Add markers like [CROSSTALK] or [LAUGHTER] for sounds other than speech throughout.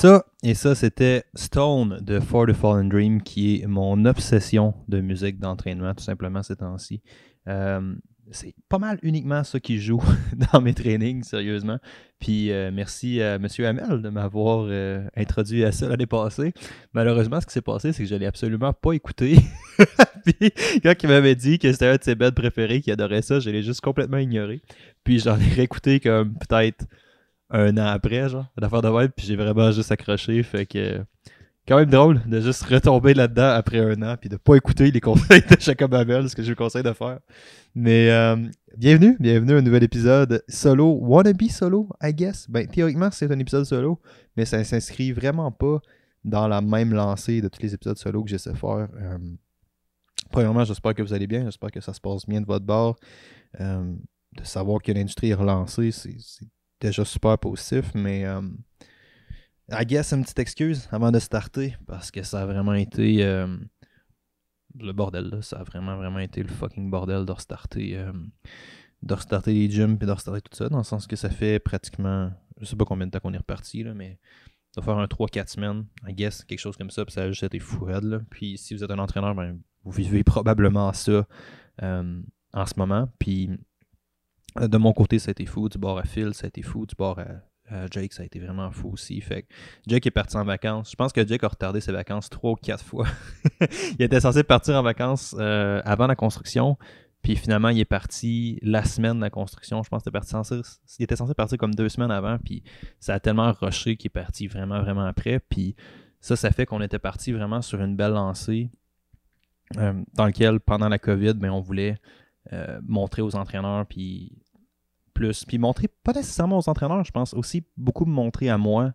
Ça, et ça c'était Stone de For the Fallen Dream, qui est mon obsession de musique d'entraînement, tout simplement, ces temps-ci. Euh, c'est pas mal uniquement ça qui joue [LAUGHS] dans mes trainings, sérieusement. Puis euh, merci à M. Hamel de m'avoir euh, introduit à ça l'année passée. Malheureusement, ce qui s'est passé, c'est que je l'ai absolument pas écouté. [LAUGHS] Puis quand il m'avait dit que c'était un de ses beds préférés, qu'il adorait ça, je l'ai juste complètement ignoré. Puis j'en ai réécouté comme peut-être un an après, genre, d'affaire de web, puis j'ai vraiment juste accroché. Fait que quand même drôle de juste retomber là-dedans après un an puis de pas écouter les conseils de Jacob Abel, ce que je vous conseille de faire. Mais euh, bienvenue, bienvenue à un nouvel épisode solo, wannabe solo, I guess. Ben, théoriquement, c'est un épisode solo, mais ça s'inscrit vraiment pas dans la même lancée de tous les épisodes solo que j'essaie de faire. Euh, premièrement, j'espère que vous allez bien, j'espère que ça se passe bien de votre bord. Euh, de savoir que l'industrie est relancée, c'est déjà super positif, mais I guess une petite excuse avant de starter parce que ça a vraiment été euh, le bordel là. Ça a vraiment vraiment été le fucking bordel de restarter, euh, les gyms et de restarter tout ça. Dans le sens que ça fait pratiquement, je sais pas combien de temps qu'on est reparti là, mais ça va faire un 3-4 semaines, I guess, quelque chose comme ça. Puis ça a juste été fou là. Puis si vous êtes un entraîneur, ben, vous vivez probablement ça euh, en ce moment. Puis de mon côté, ça a été fou. Du bord à fil, ça a été fou. Du bord à euh, Jake, ça a été vraiment fou aussi. Fait Jake est parti en vacances. Je pense que Jake a retardé ses vacances trois ou quatre fois. [LAUGHS] il était censé partir en vacances euh, avant la construction. Puis finalement, il est parti la semaine de la construction. Je pense qu'il était, censé, il était censé partir comme deux semaines avant. Puis ça a tellement rushé qu'il est parti vraiment, vraiment après. Puis ça, ça fait qu'on était parti vraiment sur une belle lancée euh, dans laquelle, pendant la COVID, ben, on voulait montrer aux entraîneurs puis puis montrer, pas nécessairement aux entraîneurs, je pense aussi beaucoup me montrer à moi,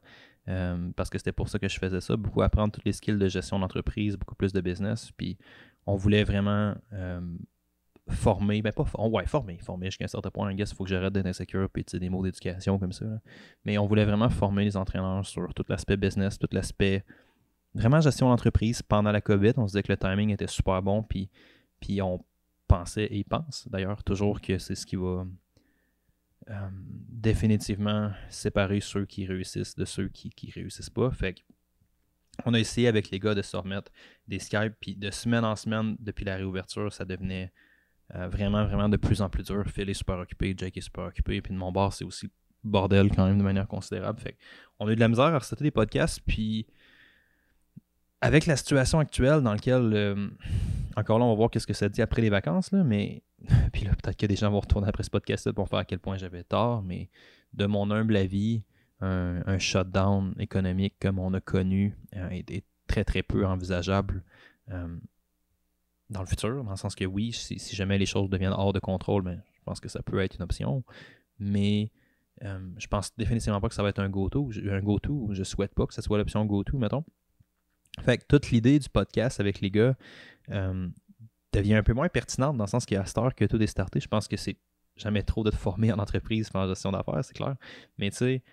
euh, parce que c'était pour ça que je faisais ça, beaucoup apprendre tous les skills de gestion d'entreprise, beaucoup plus de business. Puis on voulait vraiment euh, former, ben pas ouais, former, former jusqu'à un certain point. I guess il faut que j'arrête d'être insécure puis des mots d'éducation comme ça. Mais on voulait vraiment former les entraîneurs sur tout l'aspect business, tout l'aspect vraiment gestion d'entreprise pendant la COVID. On se disait que le timing était super bon, puis, puis on pensait et pense d'ailleurs toujours que c'est ce qui va euh, définitivement séparer ceux qui réussissent de ceux qui, qui réussissent pas. Fait on a essayé avec les gars de se remettre des Skype, puis de semaine en semaine, depuis la réouverture, ça devenait euh, vraiment, vraiment de plus en plus dur. Phil est super occupé, Jake est super occupé, puis de mon bar, c'est aussi bordel quand même de manière considérable. Fait on a eu de la misère à reciter des podcasts, puis avec la situation actuelle dans laquelle, euh, encore là, on va voir qu'est-ce que ça dit après les vacances, mais [LAUGHS] puis là, peut-être que des gens vont retourner après ce podcast pour faire à quel point j'avais tort, mais de mon humble avis, un, shutdown économique comme on a connu euh, est, très très peu envisageable euh, dans le futur, dans le sens que oui, si, jamais les choses deviennent hors de contrôle, ben, je pense que ça peut être une option, mais je pense définitivement pas que ça va être un go-to. Un go-to, je souhaite pas que ce soit l'option go-to, mettons. Fait que toute l'idée du podcast avec les gars euh, devient un peu moins pertinente dans le sens qu'il y a que tout est starté. Je pense que c'est jamais trop de te former en entreprise, en gestion d'affaires, c'est clair. Mais tu sais,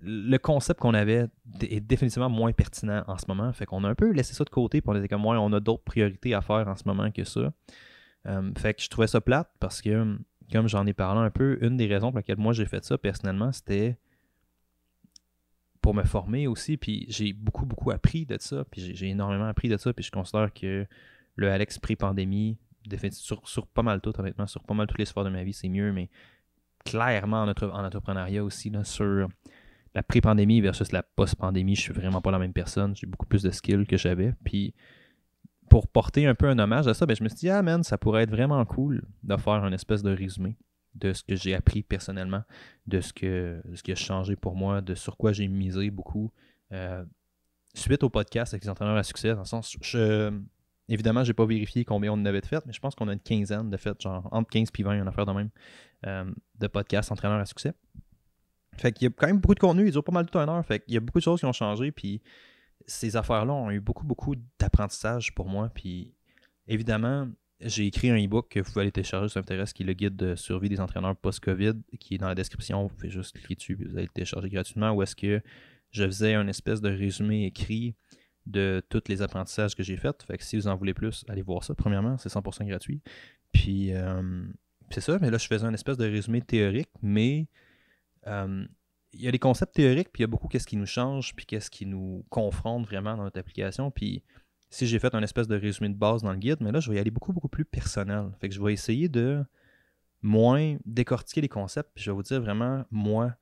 le concept qu'on avait est définitivement moins pertinent en ce moment. Fait qu'on a un peu laissé ça de côté pour était comme, ouais, on a d'autres priorités à faire en ce moment que ça. Euh, fait que je trouvais ça plate parce que, comme j'en ai parlé un peu, une des raisons pour lesquelles moi j'ai fait ça personnellement, c'était pour me former aussi. Puis j'ai beaucoup, beaucoup appris de ça. Puis j'ai énormément appris de ça. Puis je considère que le Alex pré-pandémie, sur, sur pas mal tout, honnêtement, sur pas mal toutes les sphères de ma vie, c'est mieux. Mais clairement en, en entrepreneuriat aussi, là, sur la pré-pandémie versus la post-pandémie, je suis vraiment pas la même personne. J'ai beaucoup plus de skills que j'avais. Puis pour porter un peu un hommage à ça, ben, je me suis dit, ah man, ça pourrait être vraiment cool de faire une espèce de résumé de ce que j'ai appris personnellement, de ce, que, ce qui a changé pour moi, de sur quoi j'ai misé beaucoup. Euh, suite au podcast avec les entraîneurs à succès, dans le sens, je, évidemment, j'ai pas vérifié combien on en avait de fait, mais je pense qu'on a une quinzaine de fait, genre entre 15 et 20, une affaire de même, euh, de podcasts entraîneurs à succès. Fait qu'il y a quand même beaucoup de contenu, il dure pas mal de heure, fait qu'il y a beaucoup de choses qui ont changé, puis ces affaires-là ont eu beaucoup, beaucoup d'apprentissage pour moi, puis évidemment, j'ai écrit un e-book que vous pouvez aller télécharger si ça intéresse, qui est le guide de survie des entraîneurs post-COVID, qui est dans la description. Vous pouvez juste cliquer dessus et vous allez le télécharger gratuitement. Où est-ce que je faisais un espèce de résumé écrit de tous les apprentissages que j'ai faits. Fait que si vous en voulez plus, allez voir ça. Premièrement, c'est 100% gratuit. Puis euh, c'est ça, mais là, je faisais un espèce de résumé théorique, mais euh, il y a les concepts théoriques, puis il y a beaucoup qu'est-ce qui nous change, puis qu'est-ce qui nous confronte vraiment dans notre application. Puis si j'ai fait un espèce de résumé de base dans le guide, mais là, je vais y aller beaucoup, beaucoup plus personnel. Fait que je vais essayer de moins décortiquer les concepts, puis je vais vous dire vraiment, moi,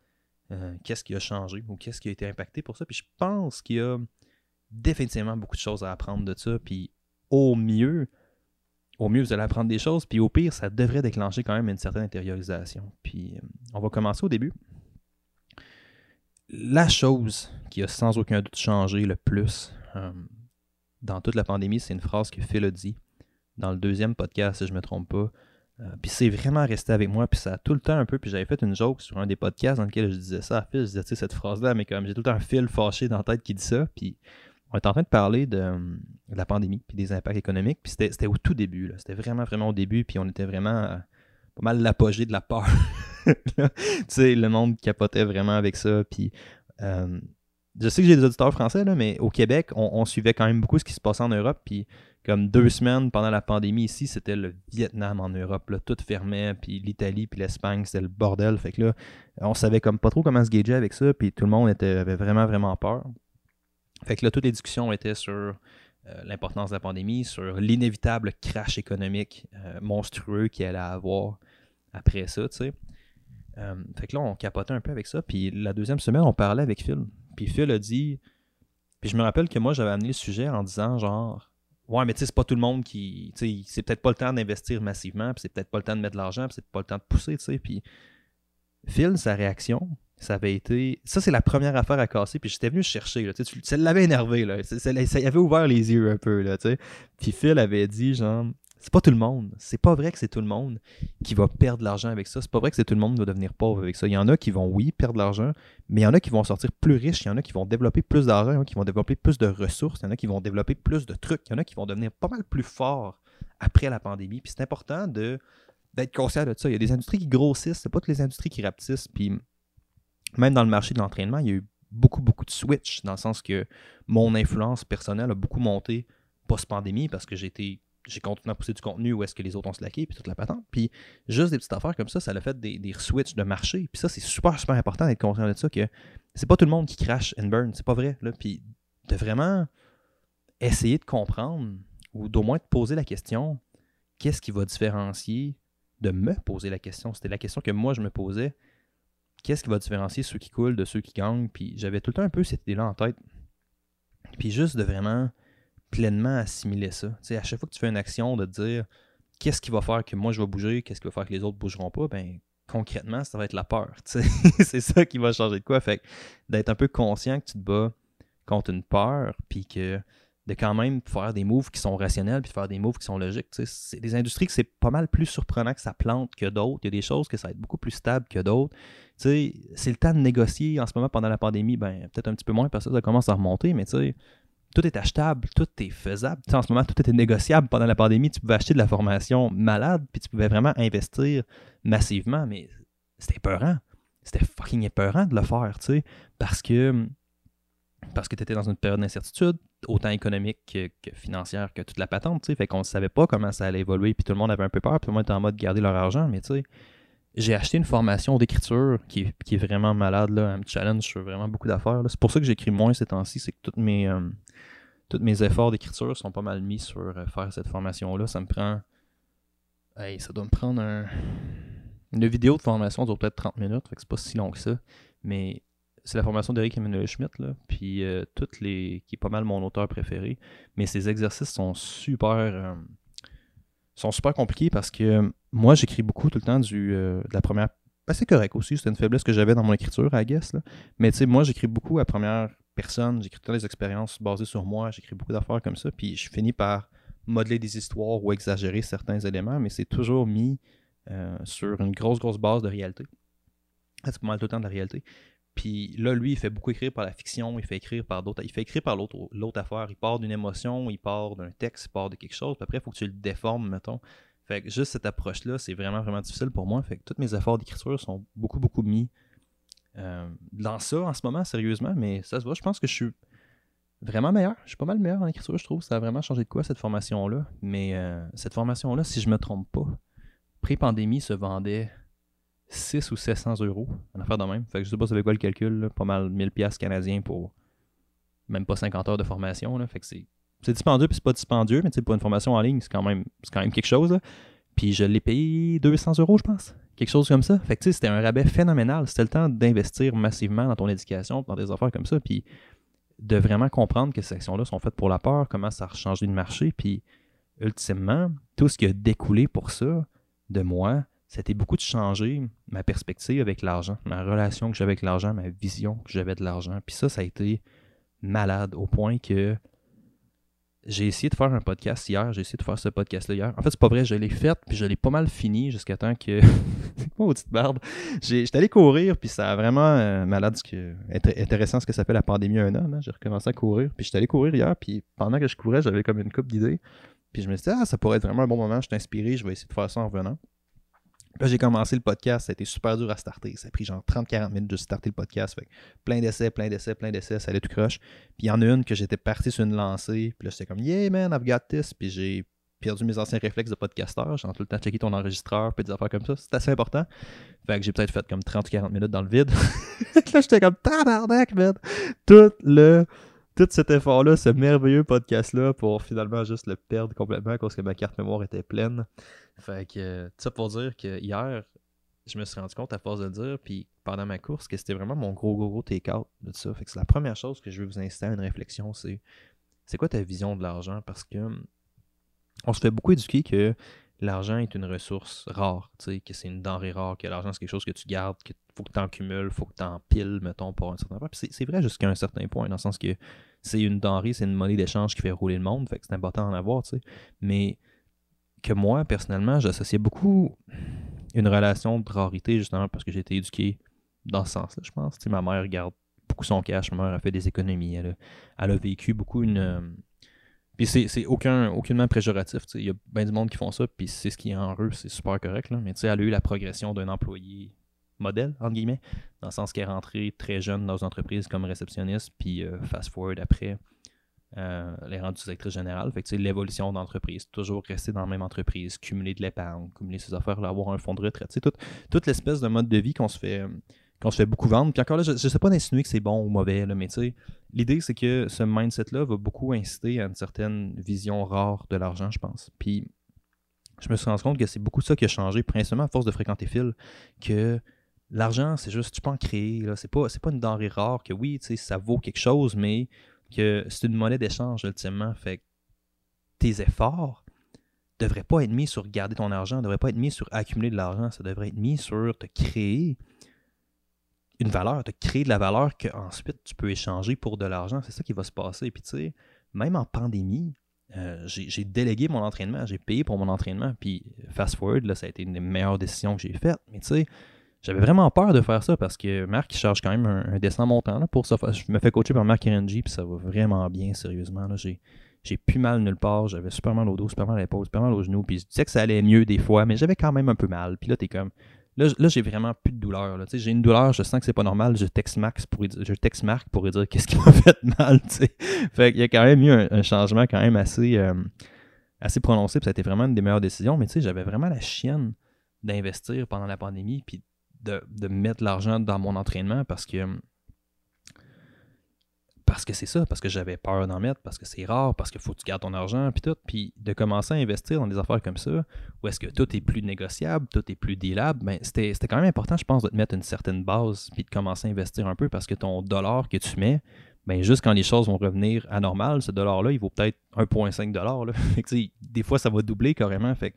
euh, qu'est-ce qui a changé ou qu'est-ce qui a été impacté pour ça. Puis je pense qu'il y a définitivement beaucoup de choses à apprendre de ça. Puis au mieux, au mieux, vous allez apprendre des choses. Puis au pire, ça devrait déclencher quand même une certaine intériorisation. Puis euh, on va commencer au début. La chose qui a sans aucun doute changé le plus euh, dans toute la pandémie, c'est une phrase que Phil a dit dans le deuxième podcast, si je ne me trompe pas. Euh, puis c'est vraiment resté avec moi, puis ça a tout le temps un peu. Puis j'avais fait une joke sur un des podcasts dans lequel je disais ça à Phil. Je disais, tu sais, cette phrase-là, mais comme j'ai tout un fil fâché dans la tête qui dit ça. Puis on est en train de parler de, la pandémie, puis des impacts économiques. Puis c'était au tout début, C'était vraiment, vraiment au début. Puis on était vraiment euh, pas mal l'apogée de la peur. [LAUGHS] tu sais, le monde capotait vraiment avec ça. Puis euh, je sais que j'ai des auditeurs français, là, mais au Québec, on, suivait quand même beaucoup ce qui se passait en Europe. Puis comme deux semaines pendant la pandémie ici, c'était le Vietnam en Europe. Tout fermait, puis l'Italie, puis l'Espagne, c'était le bordel. Fait que là, on savait comme pas trop comment se gager avec ça, puis tout le monde était, avait vraiment, vraiment peur. Fait que là, toutes les discussions étaient sur euh, l'importance de la pandémie, sur l'inévitable crash économique euh, monstrueux qu'il allait avoir après ça, tu sais. Euh, fait que là, on capotait un peu avec ça. Puis la deuxième semaine, on parlait avec Phil. Puis Phil a dit. Puis je me rappelle que moi, j'avais amené le sujet en disant genre. Ouais, mais tu sais, c'est pas tout le monde qui. Tu sais, c'est peut-être pas le temps d'investir massivement, puis c'est peut-être pas le temps de mettre de l'argent, puis c'est pas le temps de pousser, tu sais. Puis Phil, sa réaction, ça avait été. Ça, c'est la première affaire à casser, puis j'étais venu chercher, là. Tu sais, ça l'avait énervé, là. Ça, avait ouvert les yeux un peu, là, tu sais. Puis Phil avait dit, genre, c'est pas tout le monde. C'est pas vrai que c'est tout le monde qui va perdre de l'argent avec ça. C'est pas vrai que c'est tout le monde qui va devenir pauvre avec ça. Il y en a qui vont, oui, perdre l'argent, mais il y en a qui vont sortir plus riches. Il y en a qui vont développer plus d'argent, il y en a qui vont développer plus de ressources, il y en a qui vont développer plus de trucs, il y en a qui vont devenir pas mal plus forts après la pandémie. Puis c'est important de d'être conscient de ça. Il y a des industries qui grossissent, c'est pas toutes les industries qui rapetissent. Puis même dans le marché de l'entraînement, il y a eu beaucoup, beaucoup de switch, dans le sens que mon influence personnelle a beaucoup monté post-pandémie parce que j'ai été j'ai continué à pousser du contenu où est-ce que les autres ont slacké, puis toute la patente. Puis juste des petites affaires comme ça, ça a fait des, switches de marché. Puis ça, c'est super, super important d'être conscient de ça, que c'est pas tout le monde qui crash and burn, c'est pas vrai. Puis de vraiment essayer de comprendre, ou d'au moins de poser la question, qu'est-ce qui va différencier, de me poser la question? C'était la question que moi, je me posais. Qu'est-ce qui va différencier ceux qui coulent de ceux qui gagnent? Puis j'avais tout le temps un peu cette idée-là en tête. Puis juste de vraiment pleinement assimiler ça. sais, à chaque fois que tu fais une action, de dire qu'est-ce qui va faire que moi je vais bouger, qu'est-ce qui va faire que les autres ne bougeront pas, ben concrètement, ça va être la peur. [LAUGHS] c'est ça qui va changer de quoi. Fait d'être un peu conscient que tu te bats contre une peur, puis que de quand même faire des moves qui sont rationnels, puis faire des moves qui sont logiques. C'est des industries que c'est pas mal plus surprenant que ça plante que d'autres. Il y a des choses que ça va être beaucoup plus stable que d'autres. C'est le temps de négocier en ce moment pendant la pandémie, ben peut-être un petit peu moins parce que ça commence à remonter, mais tu sais, tout est achetable, tout est faisable. en ce moment, tout était négociable. Pendant la pandémie, tu pouvais acheter de la formation malade, puis tu pouvais vraiment investir massivement, mais c'était épeurant. C'était fucking épeurant de le faire, tu sais, parce que parce que tu étais dans une période d'incertitude, autant économique que, financière que toute la patente, tu sais, fait qu'on ne savait pas comment ça allait évoluer, puis tout le monde avait un peu peur, puis tout le monde était en mode garder leur argent, mais tu sais, j'ai acheté une formation d'écriture qui, est vraiment malade, là, un challenge sur vraiment beaucoup d'affaires. C'est pour ça que j'écris moins ces temps-ci, c'est que toutes mes, euh, tous mes efforts d'écriture sont pas mal mis sur euh, faire cette formation-là. Ça me prend. ça doit me prendre un. Une vidéo de formation dure peut-être 30 minutes, fait que c'est pas si long que ça. Mais c'est la formation d'Eric Emmanuel Schmidt, là, puis euh, toutes les. qui est pas mal mon auteur préféré. Mais ces exercices sont super. Sont super compliqués parce que moi j'écris beaucoup tout le temps du, de la première. Ben, c'est correct aussi, c'était une faiblesse que j'avais dans mon écriture, I guess. Là. Mais tu sais, moi j'écris beaucoup à première personne, j'écris toutes les expériences basées sur moi, j'écris beaucoup d'affaires comme ça, puis je finis par modeler des histoires ou exagérer certains éléments, mais c'est toujours mis euh, sur une grosse, grosse base de réalité. C'est pas mal tout le temps de la réalité. Puis là, lui, il fait beaucoup écrire par la fiction, il fait écrire par d'autres. Il fait écrire par l'autre, l'autre affaire. Il part d'une émotion, il part d'un texte, il part de quelque chose. Puis après, il faut que tu le déformes, mettons. Fait que juste cette approche-là, c'est vraiment, vraiment difficile pour moi. Fait que tous mes efforts d'écriture sont beaucoup, beaucoup mis euh, dans ça en ce moment, sérieusement, mais ça se voit. Je pense que je suis vraiment meilleur. Je suis pas mal meilleur en écriture, je trouve. Ça a vraiment changé de quoi cette formation-là. Mais euh, cette formation-là, si je me trompe pas, pré-pandémie se vendait 6 ou 700 euros, en affaire de même. Fait que je sais pas c'est quoi le calcul, pas mal 1000 pièces canadiens pour même pas 50 heures de formation. Fait que c'est, c'est dispendieux puis c'est pas dispendieux, mais pour une formation en ligne, c'est quand même, c'est quand même quelque chose. Puis je l'ai payé 200 euros, je pense. Quelque chose comme ça. Fait que c'était un rabais phénoménal. C'était le temps d'investir massivement dans ton éducation, dans des affaires comme ça. Puis de vraiment comprendre que ces actions-là sont faites pour la peur, comment ça a changé le marché. Puis ultimement, tout ce qui a découlé pour ça de moi, c'était beaucoup de changer ma perspective avec l'argent, ma relation que j'avais avec l'argent, ma vision que j'avais de l'argent. Puis ça, ça a été malade au point que j'ai essayé de faire un podcast hier, j'ai essayé de faire ce podcast-là hier. En fait, c'est pas vrai, je l'ai fait, puis je l'ai pas mal fini jusqu'à temps que. [LAUGHS] petite barbe. J'étais allé courir, puis ça a vraiment euh, malade, ce que, intéressant ce que ça la pandémie un an. Hein. J'ai recommencé à courir, puis j'étais allé courir hier, puis pendant que je courais, j'avais comme une coupe d'idées. Puis je me suis dit, ah, ça pourrait être vraiment un bon moment, je suis inspiré, je vais essayer de faire ça en revenant. Là, j'ai commencé le podcast, ça a été super dur à starter. Ça a pris genre 30-40 minutes de starter le podcast. Fait plein d'essais, plein d'essais, plein d'essais, ça allait tout croche. Puis il y en a une que j'étais parti sur une lancée. Puis là, j'étais comme, yeah man, I've got this. Puis j'ai perdu mes anciens réflexes de podcasteur. J'ai tout le temps checké ton enregistreur, puis des affaires comme ça. C'est assez important. Fait que j'ai peut-être fait comme 30-40 minutes dans le vide. [LAUGHS] là, j'étais comme, tabarnak, man. Tout le tout cet effort-là, ce merveilleux podcast-là, pour finalement juste le perdre complètement parce que ma carte mémoire était pleine. Fait que, ça pour dire que hier, je me suis rendu compte à force de dire, puis pendant ma course, que c'était vraiment mon gros, gros, gros take-out de tout ça. Fait que c'est la première chose que je veux vous inciter à une réflexion, c'est c'est quoi ta vision de l'argent? Parce que on se fait beaucoup éduquer que l'argent est une ressource rare, que c'est une denrée rare, que l'argent c'est quelque chose que tu gardes, qu'il faut que tu en cumules, faut que tu en piles, mettons, pour un certain point. C'est vrai jusqu'à un certain point, dans le sens que c'est une denrée, c'est une monnaie d'échange qui fait rouler le monde, fait que c'est important d'en avoir, tu sais. Mais que moi, personnellement, j'associais beaucoup une relation de rarité, justement, parce que j'ai été éduqué dans ce sens-là, je pense. ma mère garde beaucoup son cash, ma mère a fait des économies, elle a, vécu beaucoup une. Euh, puis c'est aucun, aucunement préjoratif, il y a bien du monde qui font ça, puis c'est ce qui est en eux, c'est super correct, là. mais elle a eu la progression d'un employé modèle, entre guillemets, dans le sens qu'elle est rentrée très jeune dans une entreprise comme réceptionniste, puis euh, fast forward après, euh, elle est rendue directrice générale. Fait que l'évolution d'entreprise, toujours rester dans la même entreprise, cumuler de l'épargne, cumuler ses affaires, avoir un fonds de retraite. C'est toute l'espèce de mode de vie qu'on se fait qu'on se fait beaucoup vendre. Puis encore là, je ne sais pas d'insinuer que c'est bon ou mauvais, là, mais l'idée, c'est que ce mindset-là va beaucoup inciter à une certaine vision rare de l'argent, je pense. Puis je me suis rendu compte que c'est beaucoup ça qui a changé, principalement à force de fréquenter Phil, que l'argent, c'est juste, tu peux en créer. Là. C'est, pas, pas une denrée rare que oui, ça vaut quelque chose, mais que c'est une monnaie d'échange ultimement. Fait tes efforts devraient pas être mis sur garder ton argent, ne devraient pas être mis sur accumuler de l'argent, ça devrait être mis sur te créer une valeur, te créer de la valeur qu'ensuite tu peux échanger pour de l'argent. C'est ça qui va se passer. Puis tu sais, même en pandémie, euh, j'ai délégué mon entraînement, j'ai payé pour mon entraînement. Puis fast forward, là, ça a été une des meilleures décisions que j'ai faites. Mais tu sais, j'avais vraiment peur de faire ça parce que Marc charge quand même un, dessin montant là, pour ça. Je me fais coacher par Marc RNG, puis ça va vraiment bien, sérieusement. J'ai, j'ai plus mal nulle part, j'avais super mal au dos, super mal à l'épaule, super mal aux genoux, puis je disais que ça allait mieux des fois, mais j'avais quand même un peu mal. Puis là, t'es comme. Là, là j'ai vraiment plus de douleur. Là. J'ai une douleur, je sens que c'est pas normal, je texte Max pour je texte Marc pour lui dire qu'est-ce qui m'a [LAUGHS] fait mal. T'sais. Fait qu'il y a quand même eu un, changement quand même assez, euh, assez prononcé, puis ça a été vraiment une des meilleures décisions. Mais tu sais, j'avais vraiment la chienne d'investir pendant la pandémie, puis de, mettre l'argent dans mon entraînement parce que parce que c'est ça, parce que j'avais peur d'en mettre, parce que c'est rare, parce qu'il faut que tu gardes ton argent, puis tout, puis de commencer à investir dans des affaires comme ça, où est-ce que tout est plus négociable, tout est plus dealable, ben c'était quand même important, je pense, de te mettre une certaine base, puis de commencer à investir un peu, parce que ton dollar que tu mets, ben juste quand les choses vont revenir à normal, ce dollar-là, il vaut peut-être 1,5 dollar. [LAUGHS] des fois, ça va doubler carrément. Fait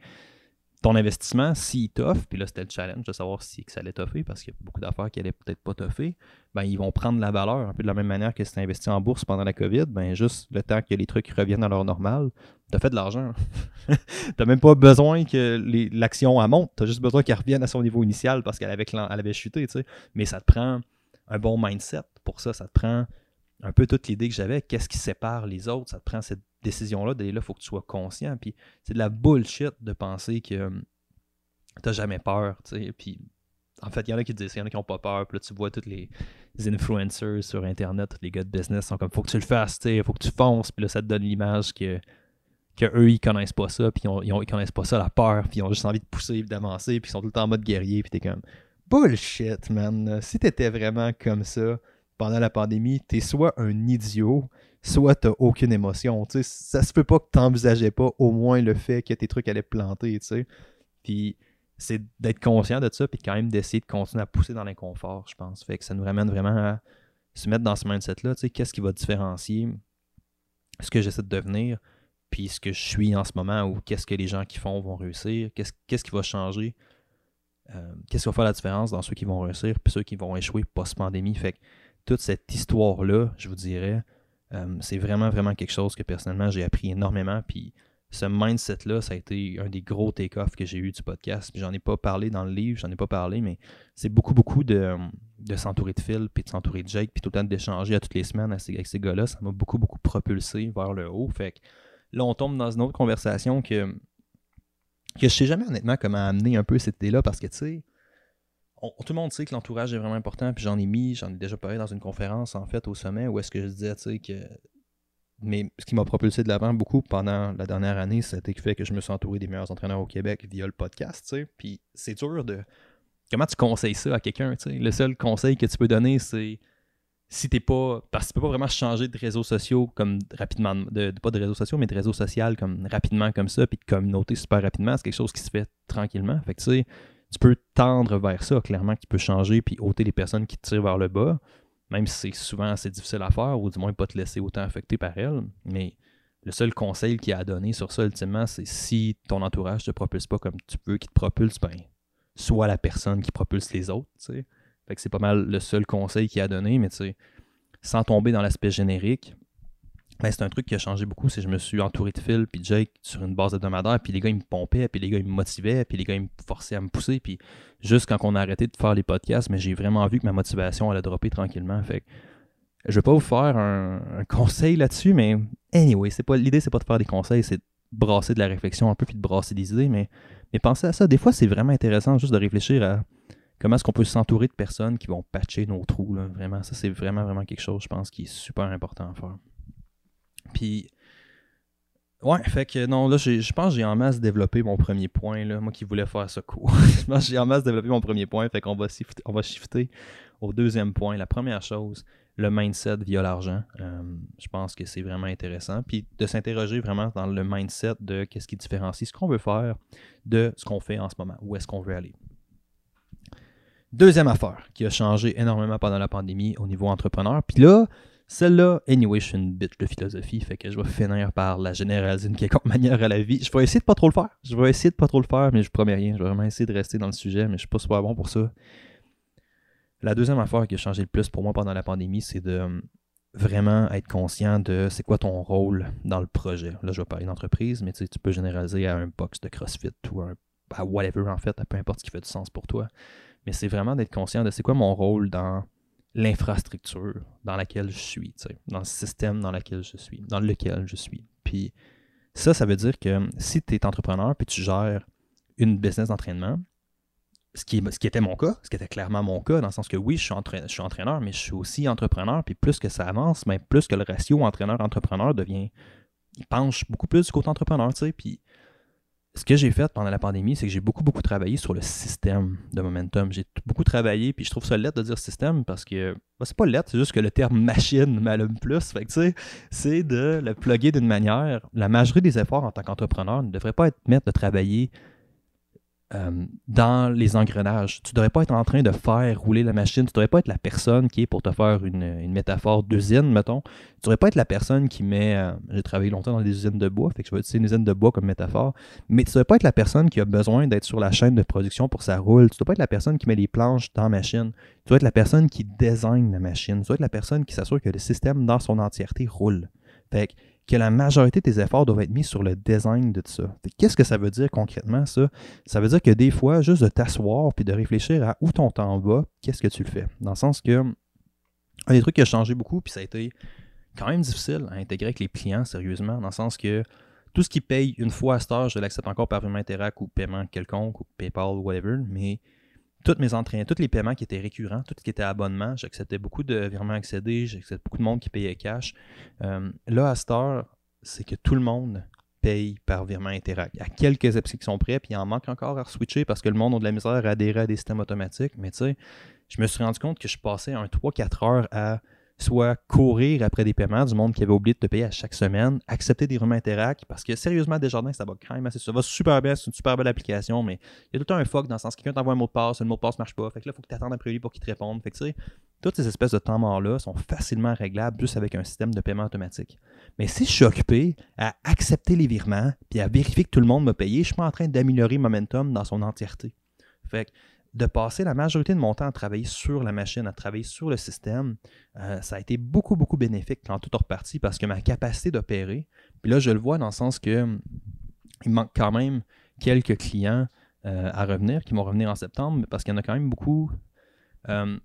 ton investissement, s'il t'offre, puis là c'était le challenge de savoir si que ça allait toffer, parce qu'il y a beaucoup d'affaires qui allaient peut-être pas toffer, ben ils vont prendre la valeur un peu de la même manière que si tu investi en bourse pendant la COVID, ben juste le temps que les trucs reviennent à leur normal, tu as fait de l'argent. [LAUGHS] tu même pas besoin que l'action monte, tu as juste besoin qu'elle revienne à son niveau initial parce qu'elle avait, avait chuté, tu sais. Mais ça te prend un bon mindset pour ça, ça te prend un peu toute l'idée que j'avais, qu'est-ce qui sépare les autres, ça te prend cette décision-là, là, il faut que tu sois conscient. Puis c'est de la bullshit de penser que tu hum, t'as jamais peur, Puis en fait, il y en a qui disent, il y en a qui n'ont pas peur. Puis là, tu vois tous les, influencers sur Internet, les gars de business sont comme, faut que tu le fasses, il faut que tu fonces. Puis là, ça te donne l'image que, que eux, ils connaissent pas ça. Puis ils, ont, connaissent pas ça, la peur. Puis ils ont juste envie de pousser, d'avancer. Puis ils sont tout le temps en mode guerrier. Puis t'es comme, Bullshit, man. Si t'étais vraiment comme ça pendant la pandémie, t'es soit un idiot, soit t'as aucune émotion. sais ça se peut pas que t'envisageais pas au moins le fait que tes trucs allaient planter, tu sais. Puis c'est d'être conscient de ça, puis quand même d'essayer de continuer à pousser dans l'inconfort, je pense. Fait que ça nous ramène vraiment à se mettre dans ce mindset-là, tu sais, qu'est-ce qui va différencier ce que j'essaie de devenir, puis ce que je suis en ce moment, ou qu'est-ce que les gens qui font vont réussir, qu'est-ce qui va changer, euh, qu'est-ce qui va faire la différence dans ceux qui vont réussir, puis ceux qui vont échouer post-pandémie? Fait que toute cette histoire-là, je vous dirais, euh, c'est vraiment, vraiment quelque chose que personnellement j'ai appris énormément. Puis ce mindset-là, ça a été un des gros take-offs que j'ai eu du podcast. Puis j'en ai pas parlé dans le livre, j'en ai pas parlé, mais c'est beaucoup, beaucoup de, s'entourer de Phil, puis de s'entourer de Jake, puis tout le temps d'échanger à toutes les semaines avec ces gars-là. Ça m'a beaucoup, beaucoup propulsé vers le haut. Fait que là, on tombe dans une autre conversation que, que je sais jamais honnêtement comment amener un peu cette idée-là parce que tu sais tout le monde sait que l'entourage est vraiment important, puis j'en ai mis, j'en ai déjà parlé dans une conférence en fait au sommet où est-ce que je disais, tu sais, que. Mais ce qui m'a propulsé de l'avant beaucoup pendant la dernière année, c'était le fait que je me suis entouré des meilleurs entraîneurs au Québec via le podcast, tu sais. Puis c'est dur de. Comment tu conseilles ça à quelqu'un, tu sais? Le seul conseil que tu peux donner, c'est si t'es pas. Parce que tu peux pas vraiment changer de réseaux sociaux comme rapidement. De, pas de réseaux sociaux, mais de réseaux sociaux comme rapidement comme ça, puis de communauté super rapidement. C'est quelque chose qui se fait tranquillement. Fait que tu sais tu peux tendre vers ça, clairement, tu peux changer puis ôter les personnes qui te tirent vers le bas, même si c'est souvent assez difficile à faire, ou du moins pas te laisser autant affecter par elles. Mais le seul conseil qu'il a à donner sur ça, ultimement, c'est si ton entourage te propulse pas comme tu veux qu'il te propulse, ben, soit la personne qui propulse les autres, tu sais. Fait que c'est pas mal le seul conseil qu'il a donné, mais tu sais, sans tomber dans l'aspect générique, ben, c'est un truc qui a changé beaucoup. C'est que je me suis entouré de Phil puis Jake sur une base hebdomadaire, puis les gars ils me pompaient, puis les gars ils me motivaient, puis les gars ils me forçaient à me pousser, puis juste quand on a arrêté de faire les podcasts, mais j'ai vraiment vu que ma motivation allait dropper tranquillement. Fait que je vais pas vous faire un, conseil là-dessus, mais anyway, c'est pas l'idée c'est pas de faire des conseils, c'est de brasser de la réflexion un peu puis de brasser des idées, mais mais pensez à ça. Des fois c'est vraiment intéressant juste de réfléchir à comment est-ce qu'on peut s'entourer de personnes qui vont patcher nos trous. Vraiment, ça c'est vraiment vraiment quelque chose, je pense, qui est super important à faire. Puis, ouais, fait que non, là, je pense que j'ai en masse développé mon premier point, là, moi qui voulais faire ce cours. [LAUGHS] je pense que j'ai en masse développé mon premier point, fait qu'on va, shifter, on va shifter au deuxième point. La première chose, le mindset via l'argent. Euh, je pense que c'est vraiment intéressant. Puis de s'interroger vraiment dans le mindset de qu'est-ce qui différencie ce qu'on veut faire de ce qu'on fait en ce moment, où est-ce qu'on veut aller. Deuxième affaire qui a changé énormément pendant la pandémie au niveau entrepreneur. Puis là, celle-là, anyway, je suis une bitch de philosophie, fait que je vais finir par la généraliser d'une quelconque [LAUGHS] manière à la vie. Je vais essayer de pas trop le faire. Je vais essayer de pas trop le faire, mais je promets rien. Je vais vraiment essayer de rester dans le sujet, mais je suis pas super bon pour ça. La deuxième affaire qui a changé le plus pour moi pendant la pandémie, c'est de hum, vraiment être conscient de c'est quoi ton rôle dans le projet. Là, je vais parler d'entreprise, mais tu peux généraliser à un box de CrossFit ou un, à whatever en fait, à peu importe ce qui fait du sens pour toi. Mais c'est vraiment d'être conscient de c'est quoi mon rôle dans l'infrastructure dans laquelle je suis, dans le système dans lequel je suis, dans lequel je suis. Puis ça, ça veut dire que si tu es entrepreneur puis tu gères une business d'entraînement, ce qui, ce qui était mon cas, ce qui était clairement mon cas, dans le sens que oui, je suis, entraîneur, mais je suis aussi entrepreneur, puis plus que ça avance, mais plus que le ratio entraîneur-entrepreneur devient, il penche beaucoup plus du côté entrepreneur, tu sais, puis ce que j'ai fait pendant la pandémie, c'est que j'ai beaucoup, beaucoup travaillé sur le système de momentum. J'ai beaucoup travaillé, puis je trouve ça lettre de dire système parce que bah, c'est pas lettre, c'est juste que le terme [LAUGHS] machine m'allume plus. Fait que, c'est de le plugger d'une manière. La majorité des efforts en tant qu'entrepreneur ne devrait pas être mettre de travailler euh, dans les engrenages. Tu ne devrais pas être en train de faire rouler la machine. Tu ne devrais pas être la personne qui est, pour te faire une, métaphore d'usine, mettons, tu ne devrais pas être la personne qui met. Euh, j'ai travaillé longtemps dans des usines de bois, fait que je vais utiliser une usine de bois comme métaphore. Mais tu ne devrais pas être la personne qui a besoin d'être sur la chaîne de production pour ça roule. Tu ne dois pas être la personne qui met les planches dans la machine. Tu dois être la personne qui désigne la machine. Tu dois être la personne qui s'assure que le système dans son entièreté roule. Que la majorité de tes efforts doivent être mis sur le design de ça. Qu'est-ce que ça veut dire concrètement, ça? Ça veut dire que des fois, juste de t'asseoir puis de réfléchir à où ton temps va, qu'est-ce que tu le fais? Dans le sens que, un des trucs qui a changé beaucoup, puis ça a été quand même difficile à intégrer avec les clients, sérieusement, dans le sens que tout ce qui paye une fois à cette heure, je l'accepte encore par virement Interac ou paiement quelconque, ou PayPal ou whatever, mais tous mes entraînements, tous les paiements qui étaient récurrents, tout ce qui était abonnement, j'acceptais beaucoup de virements accédés, j'acceptais beaucoup de monde qui payait cash. Euh, là, à cette heure, c'est que tout le monde payent par virement Interact. Il y a quelques apps qui sont prêts, puis il en manque encore à switcher parce que le monde a de la misère à adhérer à des systèmes automatiques. Mais tu sais, je me suis rendu compte que je passais un 3-4 heures à soit courir après des paiements du monde qui avait oublié de te payer à chaque semaine, accepter des virements Interact, parce que sérieusement, Desjardins, ça va quand même. Ça va super bien, c'est une super belle application, mais il y a tout le temps un fuck dans le sens que quelqu'un t'envoie un mot de passe, le mot de passe marche pas. Fait que là, il faut que tu attendes après lui pour qu'il te réponde. Fait que toutes ces espèces de temps morts-là sont facilement réglables juste avec un système de paiement automatique. Mais si je suis occupé à accepter les virements puis à vérifier que tout le monde m'a payé, je suis pas en train d'améliorer Momentum dans son entièreté. De passer la majorité de mon temps à travailler sur la machine, à travailler sur le système, euh, ça a été beaucoup, beaucoup bénéfique quand tout est reparti parce que ma capacité d'opérer, puis là, je le vois dans le sens que il manque quand même quelques clients euh, à revenir qui vont revenir en septembre parce qu'il y en a quand même beaucoup. Euh,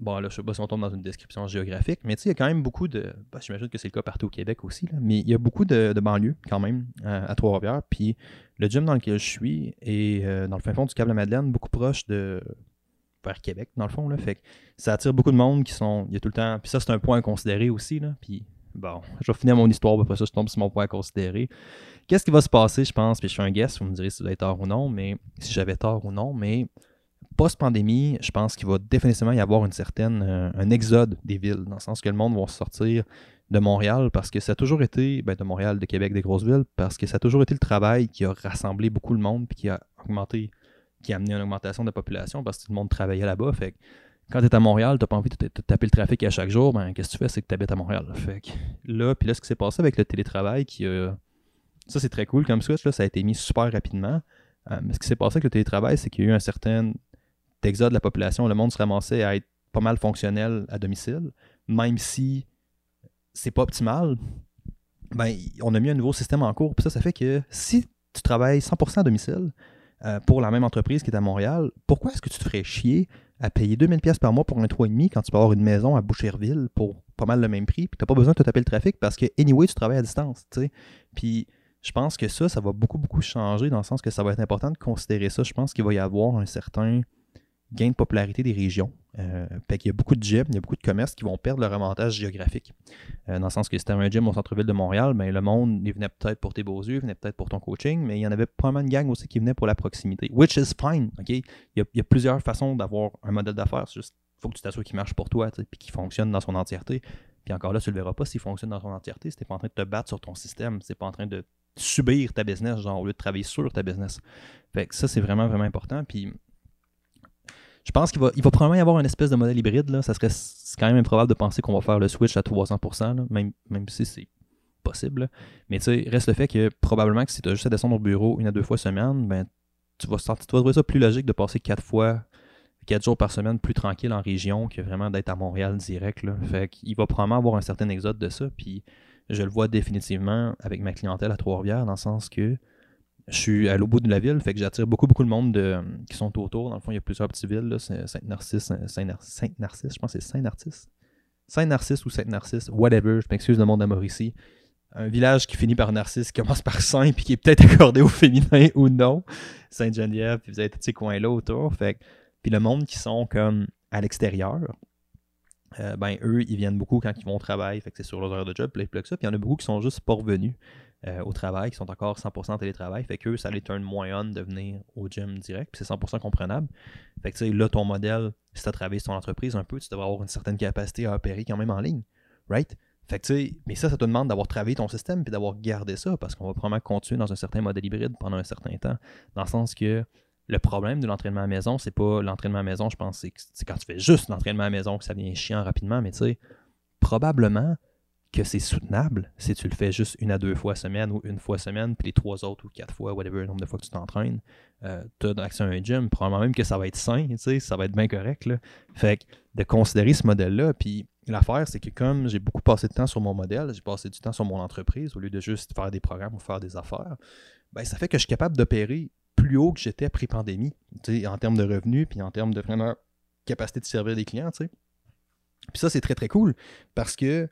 Bon, là, je sais pas si on tombe dans une description géographique, mais tu sais, il y a quand même beaucoup de. Ben, J'imagine que c'est le cas partout au Québec aussi, là, mais il y a beaucoup de, banlieues quand même à Trois-Rivières. Puis le gym dans lequel je suis est euh, dans le fin fond du Câble-Madeleine, beaucoup proche de. vers Québec, dans le fond. Là, fait que ça attire beaucoup de monde qui sont. Il y a tout le temps. Puis ça, c'est un point à considérer aussi. Là, puis bon, je vais finir mon histoire, après ça, je tombe sur mon point à considérer. Qu'est-ce qui va se passer, je pense, puis je suis un guest, vous me direz si vous avez tort ou non, mais si j'avais tort ou non, mais post-pandémie, je pense qu'il va définitivement y avoir une certaine, euh, un exode des villes, dans le sens que le monde va sortir de Montréal parce que ça a toujours été, ben de Montréal, de Québec, des grosses villes, parce que ça a toujours été le travail qui a rassemblé beaucoup le monde puis qui a augmenté, qui a amené une augmentation de la population parce que tout le monde travaillait là-bas. Fait quand tu es à Montréal, tu pas envie de taper le trafic à chaque jour, ben qu'est-ce que tu fais, c'est que tu habites à Montréal. Fait là, puis là, ce qui s'est passé avec le télétravail, qui ça c'est très cool comme switch, là, ça a été mis super rapidement. Euh, mais ce qui s'est passé avec le télétravail, c'est qu'il y a eu un certain d'exode de la population, le monde se ramassait à être pas mal fonctionnel à domicile, même si c'est pas optimal, ben, on a mis un nouveau système en cours. Puis ça, ça fait que si tu travailles 100% à domicile euh, pour la même entreprise qui est à Montréal, pourquoi est-ce que tu te ferais chier à payer 2000$ par mois pour un 3,5$ quand tu peux avoir une maison à Boucherville pour pas mal le même prix, puis tu n'as pas besoin de te taper le trafic parce que, anyway, tu travailles à distance, tu sais? Puis je pense que ça, ça va beaucoup, beaucoup changer dans le sens que ça va être important de considérer ça. Je pense qu'il va y avoir un certain gain de popularité des régions. Euh, il y a beaucoup de gyms, il y a beaucoup de commerces qui vont perdre leur avantage géographique. Euh, dans le sens que c'était un gym au centre-ville de Montréal, ben, le monde il venait peut-être pour tes beaux yeux, venait peut-être pour ton coaching, mais il y en avait pas mal de gang aussi qui venaient pour la proximité. Which is fine. ok? Il, y a, plusieurs façons d'avoir un modèle d'affaires. Il faut que tu t'assures qu'il marche pour toi puis qu'il fonctionne dans son entièreté. Puis encore là, tu ne le verras pas s'il fonctionne dans son entièreté. Si tu pas en train de te battre sur ton système, c'est pas en train de subir ta business, genre au lieu de travailler sur ta business. Fait que ça, c'est vraiment, vraiment important. Puis je pense qu'il va, probablement y avoir une espèce de modèle hybride. Là. Ça serait quand même improbable de penser qu'on va faire le switch à 300%, même, si c'est possible. Mais tu sais, reste le fait que probablement que si tu as juste à descendre au bureau une à deux fois semaine, ben, tu vas, tu vas trouver ça plus logique de passer quatre fois, quatre jours par semaine plus tranquille en région que vraiment d'être à Montréal direct. Là. Fait qu'il va probablement avoir un certain exode de ça. Puis je le vois définitivement avec ma clientèle à Trois-Rivières, dans le sens que je suis à l'autre bout de la ville, fait que j'attire beaucoup, beaucoup de monde de, qui sont autour. Dans le fond, il y a plusieurs petites villes, Sainte-Narcisse, Saint-Narcisse, je pense que c'est Saint-Narcisse. Saint-Narcisse ou Sainte-Narcisse, whatever, je m'excuse le monde de Mauricie. Un village qui finit par Narcisse, qui commence par Saint, puis qui est peut-être [LAUGHS] accordé au féminin ou non. Sainte-Geneviève, puis vous avez tous ces coins-là autour. Puis le monde qui sont comme à l'extérieur, euh, ben eux, ils viennent beaucoup quand ils vont au travail, c'est sur leurs heures de job, puis ça. Puis il y en a beaucoup qui sont juste pas revenus. Euh, au travail, qui sont encore 100% télétravail. Fait que ça les turn moins on de venir au gym direct, puis c'est 100% comprenable. Fait que tu sais, là, ton modèle, si tu as travaillé ton entreprise un peu, tu devrais avoir une certaine capacité à opérer quand même en ligne, right? Fait que tu sais, mais ça, ça te demande d'avoir travaillé ton système puis d'avoir gardé ça, parce qu'on va probablement continuer dans un certain modèle hybride pendant un certain temps, dans le sens que le problème de l'entraînement à la maison, c'est pas l'entraînement à la maison, je pense, c'est quand tu fais juste l'entraînement à la maison que ça devient chiant rapidement, mais tu sais, probablement que c'est soutenable si tu le fais juste une à deux fois semaine ou une fois semaine, puis les trois autres ou quatre fois, whatever, le nombre de fois que tu t'entraînes, euh, tu as accès à un gym, probablement même que ça va être sain, tu sais, ça va être bien correct. Là. Fait que de considérer ce modèle-là, puis l'affaire, c'est que comme j'ai beaucoup passé de temps sur mon modèle, j'ai passé du temps sur mon entreprise au lieu de juste faire des programmes ou faire des affaires, ben, ça fait que je suis capable d'opérer plus haut que j'étais pré-pandémie, en termes de revenus, puis en termes de vraiment capacité de servir des clients, tu sais. Puis ça, c'est très, très cool parce que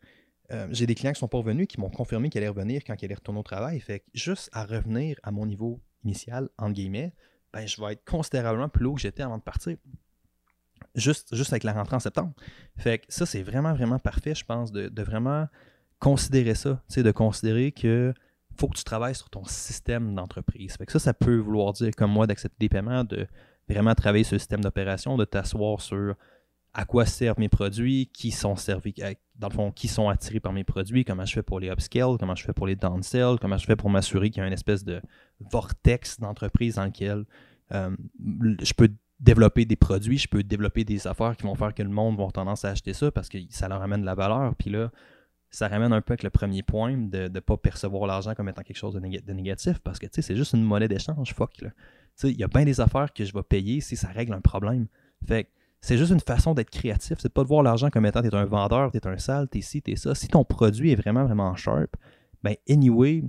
euh, j'ai des clients qui sont pas revenus, qui m'ont confirmé qu'ils allaient revenir quand ils allaient retourner au travail. Fait que juste à revenir à mon niveau initial, entre guillemets, ben, je vais être considérablement plus haut que j'étais avant de partir. Juste, juste avec la rentrée en septembre. Fait que ça, c'est vraiment, vraiment parfait, je pense, de, vraiment considérer ça. De considérer que faut que tu travailles sur ton système d'entreprise. Fait que ça, ça peut vouloir dire, comme moi, d'accepter des paiements, de vraiment travailler sur le système d'opération, de t'asseoir sur à quoi servent mes produits, qui sont servis, dans le fond, qui sont attirés par mes produits, comment je fais pour les upscale, comment je fais pour les downsell, comment je fais pour m'assurer qu'il y a une espèce de vortex d'entreprise dans lequel euh, je peux développer des produits, je peux développer des affaires qui vont faire que le monde va tendance à acheter ça parce que ça leur amène de la valeur. Puis là, ça ramène un peu avec le premier point de ne pas percevoir l'argent comme étant quelque chose de, négatif parce que c'est juste une monnaie d'échange. Fuck. Il y a bien des affaires que je vais payer si ça règle un problème. Fait c'est juste une façon d'être créatif. C'est pas de voir l'argent comme étant t'es un vendeur, t'es un sale, t'es ci, t'es ça. Si ton produit est vraiment, vraiment sharp, ben anyway,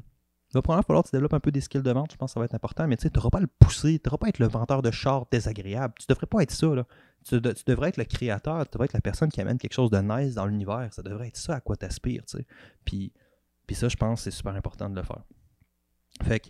il va probablement falloir que tu développes un peu des skills de vente, je pense que ça va être important, mais tu sais, tu n'auras pas le pousser, tu pas être le vendeur de char désagréable. Tu devrais pas être ça, là. Tu, devrais être le créateur, tu devrais être la personne qui amène quelque chose de nice dans l'univers. Ça devrait être ça à quoi tu aspires, tu sais. Puis, puis ça, je pense c'est super important de le faire. Fait que,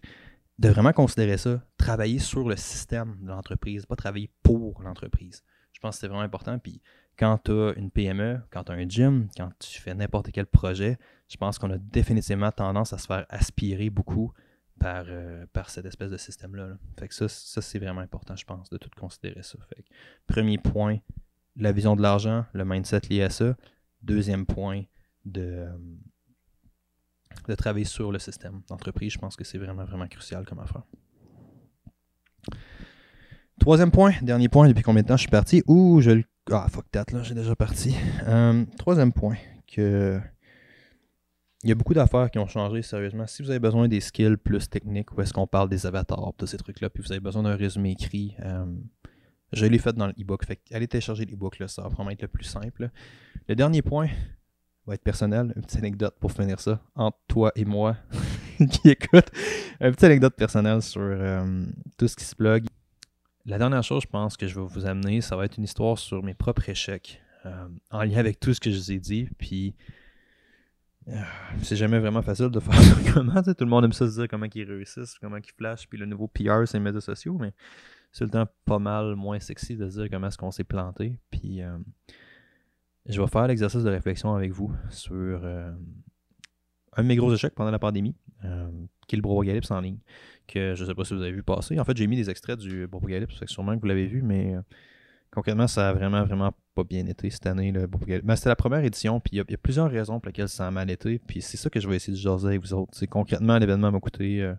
de vraiment considérer ça, travailler sur le système de l'entreprise, pas travailler pour l'entreprise. Je pense que c'est vraiment important. Puis quand tu as une PME, quand tu as un gym, quand tu fais n'importe quel projet, je pense qu'on a définitivement tendance à se faire aspirer beaucoup par, euh, par cette espèce de système-là. Fait que ça, ça c'est vraiment important, je pense, de tout considérer ça. Premier point, la vision de l'argent, le mindset lié à ça. Deuxième point, de, de travailler sur le système d'entreprise. Je pense que c'est vraiment, vraiment crucial comme affaire. Troisième point, dernier point, depuis combien de temps je suis parti? Ouh, je le. Ah, fuck that, là, j'ai déjà parti. Euh, troisième point, que. Il y a beaucoup d'affaires qui ont changé, sérieusement. Si vous avez besoin des skills plus techniques, où est-ce qu'on parle des avatars, de ces trucs-là, puis vous avez besoin d'un résumé écrit, euh, je l'ai fait dans l'e-book. Fait allez télécharger l'e-book, là, ça va vraiment être le plus simple. Le dernier point va être personnel, une petite anecdote pour finir ça, entre toi et moi [LAUGHS] qui écoute. Une petite anecdote personnelle sur euh, tout ce qui se blogue. La dernière chose, je pense, que je vais vous amener, ça va être une histoire sur mes propres échecs, euh, en lien avec tout ce que je vous ai dit. Puis, euh, c'est jamais vraiment facile de [LAUGHS] faire ça comment. Tout le monde aime ça se dire comment ils réussissent, comment ils flashent. Puis le nouveau PR, c'est les médias sociaux, mais c'est le temps pas mal moins sexy de dire comment est-ce qu'on s'est planté. Puis, euh, je vais faire l'exercice de réflexion avec vous sur un de mes gros échecs pendant la pandémie, qui est le Brogalypse en ligne que je ne sais pas si vous avez vu passer. En fait, j'ai mis des extraits du Bopocalypse, c'est sûrement que vous l'avez vu, mais euh, concrètement, ça a vraiment, vraiment pas bien été cette année, le Mais ben, c'était la première édition, puis il y, a plusieurs raisons pour lesquelles ça a mal été, puis c'est ça que je vais essayer de jaser avec vous autres. concrètement, l'événement m'a coûté. Euh,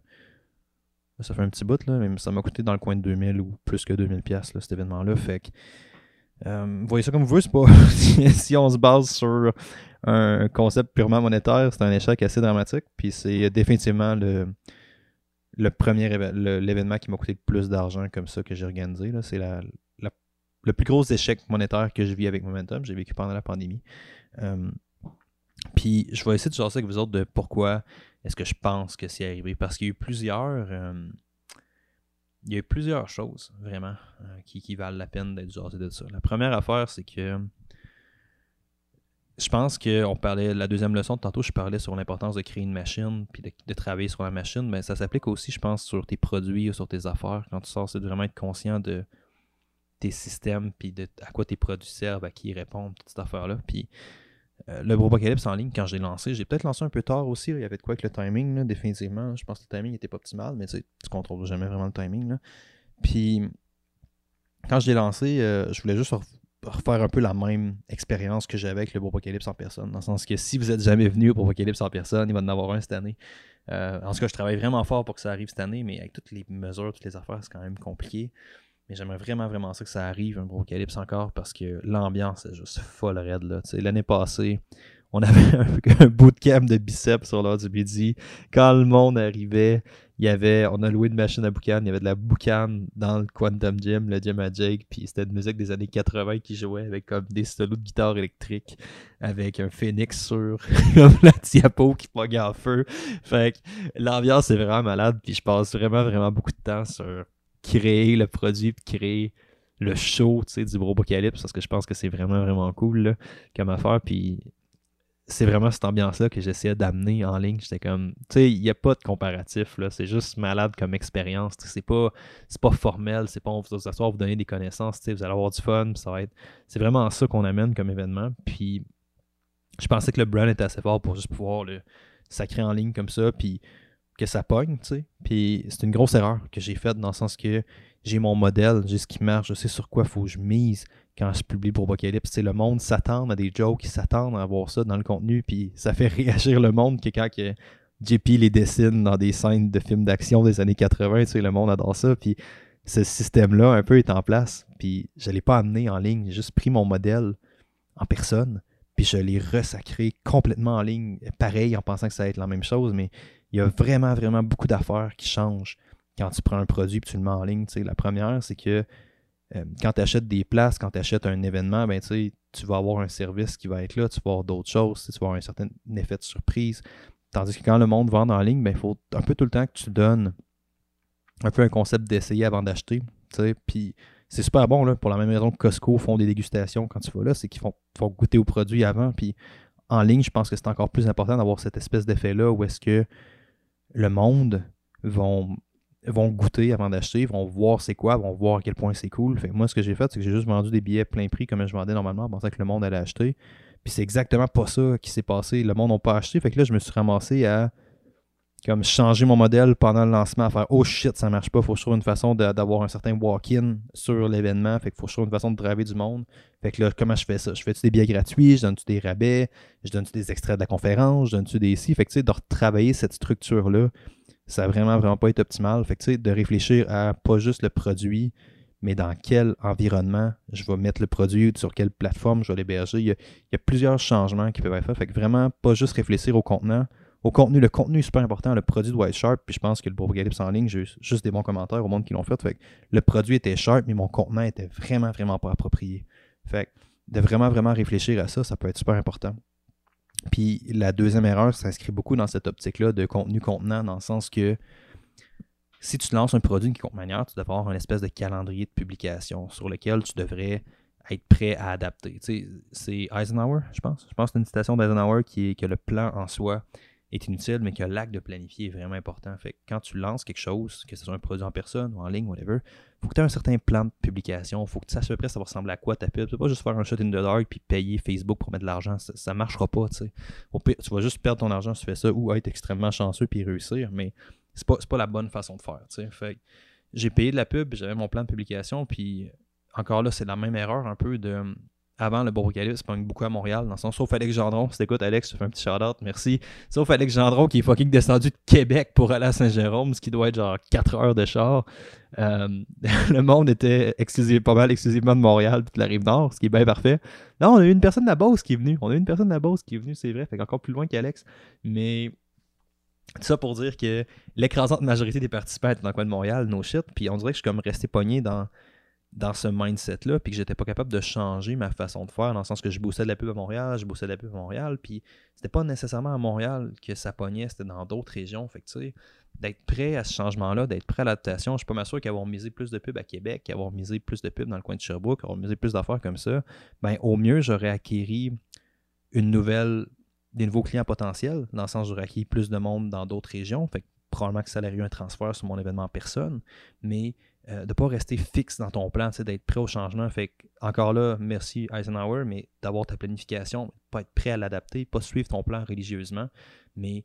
ça fait un petit bout, là, mais ça m'a coûté dans le coin de 2000 ou plus que 2000$, là, cet événement-là. Fait que. Euh, voyez ça comme vous voulez, c'est pas. [LAUGHS] si on se base sur un concept purement monétaire, c'est un échec assez dramatique, puis c'est définitivement le le premier l'événement qui m'a coûté le plus d'argent comme ça que j'ai organisé. C'est le plus gros échec monétaire que je vis avec Momentum. J'ai vécu pendant la pandémie. Euh, puis je vais essayer de jaser avec vous autres de pourquoi est-ce que je pense que c'est arrivé. Parce qu'il y a eu plusieurs. Euh, il y a eu plusieurs choses vraiment euh, qui, valent la peine d'être jasées de ça. La première affaire, c'est que je pense qu'on parlait, la deuxième leçon, tantôt, je parlais sur l'importance de créer une machine puis de, travailler sur la machine, mais ça s'applique aussi, je pense, sur tes produits ou sur tes affaires. Quand tu sors, c'est de vraiment être conscient de tes systèmes puis de à quoi tes produits servent, à qui ils répondent, toute cette affaire-là. Puis euh, le Bropocalypse en ligne, quand j'ai lancé, j'ai peut-être lancé un peu tard aussi. il y avait de quoi avec le timing, définitivement. Je pense que le timing n'était pas optimal, mais tu sais, tu contrôles jamais vraiment le timing. Puis quand je l'ai lancé, euh, je voulais juste refaire un peu la même expérience que j'avais avec le Apocalypse en personne. Dans le sens que si vous êtes jamais venu au Apocalypse en personne, il va en avoir un cette année. Euh, en tout cas, je travaille vraiment fort pour que ça arrive cette année, mais avec toutes les mesures, toutes les affaires, c'est quand même compliqué. Mais j'aimerais vraiment, vraiment ça que ça arrive, un Apocalypse encore, parce que l'ambiance est juste folle raide. L'année passée, on avait [LAUGHS] un, bootcamp de biceps sur l'heure du midi. Quand le monde arrivait, il y avait, on a loué une machine à boucan, il y avait de la boucan dans le Quantum Gym, le gym à Jake, puis c'était de musique des années 80 qui jouait avec comme des solos de guitare électrique, avec un phoenix sur [LAUGHS] la diapo qui pognait en feu. Fait que l'ambiance est vraiment malade, puis je passe vraiment, vraiment beaucoup de temps sur créer le produit, créer le show, tu sais, du Brobocalypse, parce que je pense que c'est vraiment, vraiment cool, là, comme affaire, puis c'est vraiment cette ambiance-là que j'essayais d'amener en ligne. J'étais comme, tu sais, il n'y a pas de comparatif, là. C'est juste malade comme expérience. C'est pas, pas formel, c'est pas on vous asseoir, vous donner des connaissances, vous allez avoir du fun, ça va être. C'est vraiment ça qu'on amène comme événement. Puis, je pensais que le brand était assez fort pour juste pouvoir le sacrer en ligne comme ça. Puis, que ça pogne, tu sais. Puis c'est une grosse erreur que j'ai faite dans le sens que j'ai mon modèle, j'ai ce qui marche, je sais sur quoi faut que je mise quand je publie pour Apocalypse. C'est le monde s'attend à des jokes, ils s'attendent à avoir ça dans le contenu, puis ça fait [LAUGHS] réagir le monde que quand que JP les dessine dans des scènes de films d'action des années 80, tu sais, le monde adore ça, puis ce système-là un peu est en place, puis je l'ai pas amené en ligne, j'ai juste pris mon modèle en personne, puis je l'ai resacré complètement en ligne, pareil, en pensant que ça va être la même chose, mais il y a vraiment, vraiment beaucoup d'affaires qui changent quand tu prends un produit et tu le mets en ligne. la première, c'est que euh, quand tu achètes des places, quand tu achètes un événement, ben, tu vas avoir un service qui va être là, tu vas avoir d'autres choses, tu vas avoir un certain effet de surprise. Tandis que quand le monde vend en ligne, ben, il faut un peu tout le temps que tu donnes un peu un concept d'essayer avant d'acheter. Puis c'est super bon là, pour la même raison que Costco font des dégustations quand tu vas là, c'est qu'ils font, font, goûter au produit avant. Puis en ligne, je pense que c'est encore plus important d'avoir cette espèce d'effet-là où est-ce que le monde vont vont goûter avant d'acheter, vont voir c'est quoi, vont voir à quel point c'est cool. Fait moi, ce que j'ai fait, c'est que j'ai juste vendu des billets plein prix comme je vendais normalement en pensant que le monde allait acheter. Puis c'est exactement pas ça qui s'est passé. Le monde n'a pas acheté. Fait que là, je me suis ramassé à comme changer mon modèle pendant le lancement, à faire Oh shit, ça marche pas, faut que je trouve une façon d'avoir un certain walk-in sur l'événement, fait qu'il faut que je trouve une façon de driver du monde. Fait que là, comment je fais ça? Je fais-tu des billets gratuits, je donne-tu des rabais, je donne-tu des extraits de la conférence, je donne-tu des si. Fait que tu sais, de retravailler cette structure-là, ça a vraiment, vraiment pas été optimal. Fait que de réfléchir à pas juste le produit, mais dans quel environnement je vais mettre le produit, sur quelle plateforme je vais l'héberger. Il, y a plusieurs changements qui peuvent être faits. Fait que vraiment, pas juste réfléchir au contenant, au contenu. Le contenu est super important. Le produit doit être sharp. Puis je pense que le Apocalypse en ligne, j'ai juste des bons commentaires au monde qui l'ont fait. Fait le produit était sharp, mais mon contenant était vraiment, vraiment pas approprié. Fait de vraiment, vraiment réfléchir à ça, ça peut être super important. Puis la deuxième erreur s'inscrit beaucoup dans cette optique-là de contenu contenant, dans le sens que si tu lances un produit qui compte manière, tu devrais avoir une espèce de calendrier de publication sur lequel tu devrais être prêt à adapter. Tu sais, c'est Eisenhower, je pense. Je pense que c'est une citation d'Eisenhower qui est que le plan en soi est inutile, mais que l'acte de planifier est vraiment important. Fait que quand tu lances quelque chose, que ce soit un produit en personne ou en ligne, whatever, faut que tu aies un certain plan de publication. faut que tu saches à peu près ça va ressembler à quoi ta pub. Tu peux pas juste faire un shot in the dark puis payer Facebook pour mettre de l'argent. Ça, ne marchera pas, tu sais. Tu vas juste perdre ton argent si tu fais ça ou être extrêmement chanceux puis réussir, mais c'est pas, pas la bonne façon de faire, j'ai payé de la pub, j'avais mon plan de publication, puis encore là, c'est la même erreur un peu de avant le Bourg-Calice, pogne beaucoup à Montréal, dans le sens, sauf Alex Gendron, si t'écoutes Alex, je fais un petit shout-out, merci. Sauf Alex Gendron qui est fucking descendu de Québec pour aller à Saint-Jérôme, ce qui doit être genre 4 heures de char. Euh, [LAUGHS] le monde était exclusif, pas mal exclusivement de Montréal puis de la Rive-Nord, ce qui est bien parfait. Non, on a eu une personne de la Beauce qui est venue. On a eu une personne de la Beauce qui est venue, c'est vrai, fait encore plus loin qu'Alex. Mais tout ça pour dire que l'écrasante majorité des participants étaient dans le coin de Montréal, no shit, puis on dirait que je suis comme resté pogné dans dans ce mindset-là, puis que j'étais pas capable de changer ma façon de faire, dans le sens que je bossais de la pub à Montréal, je bossais de la pub à Montréal, puis c'était pas nécessairement à Montréal que ça pognait, c'était dans d'autres régions. Fait que d'être prêt à ce changement-là, d'être prêt à l'adaptation, je suis pas qu'avoir misé plus de pubs à Québec, qu'avoir misé plus de pubs dans le coin de Sherbrooke, avoir misé plus d'affaires comme ça, ben au mieux, j'aurais acquis une nouvelle, des nouveaux clients potentiels, dans le sens j'aurais acquis plus de monde dans d'autres régions. Fait que probablement que ça aurait eu un transfert sur mon événement en personne, mais euh, de ne pas rester fixe dans ton plan, d'être prêt au changement. Fait encore là, merci Eisenhower, mais d'avoir ta planification, pas être prêt à l'adapter, pas suivre ton plan religieusement, mais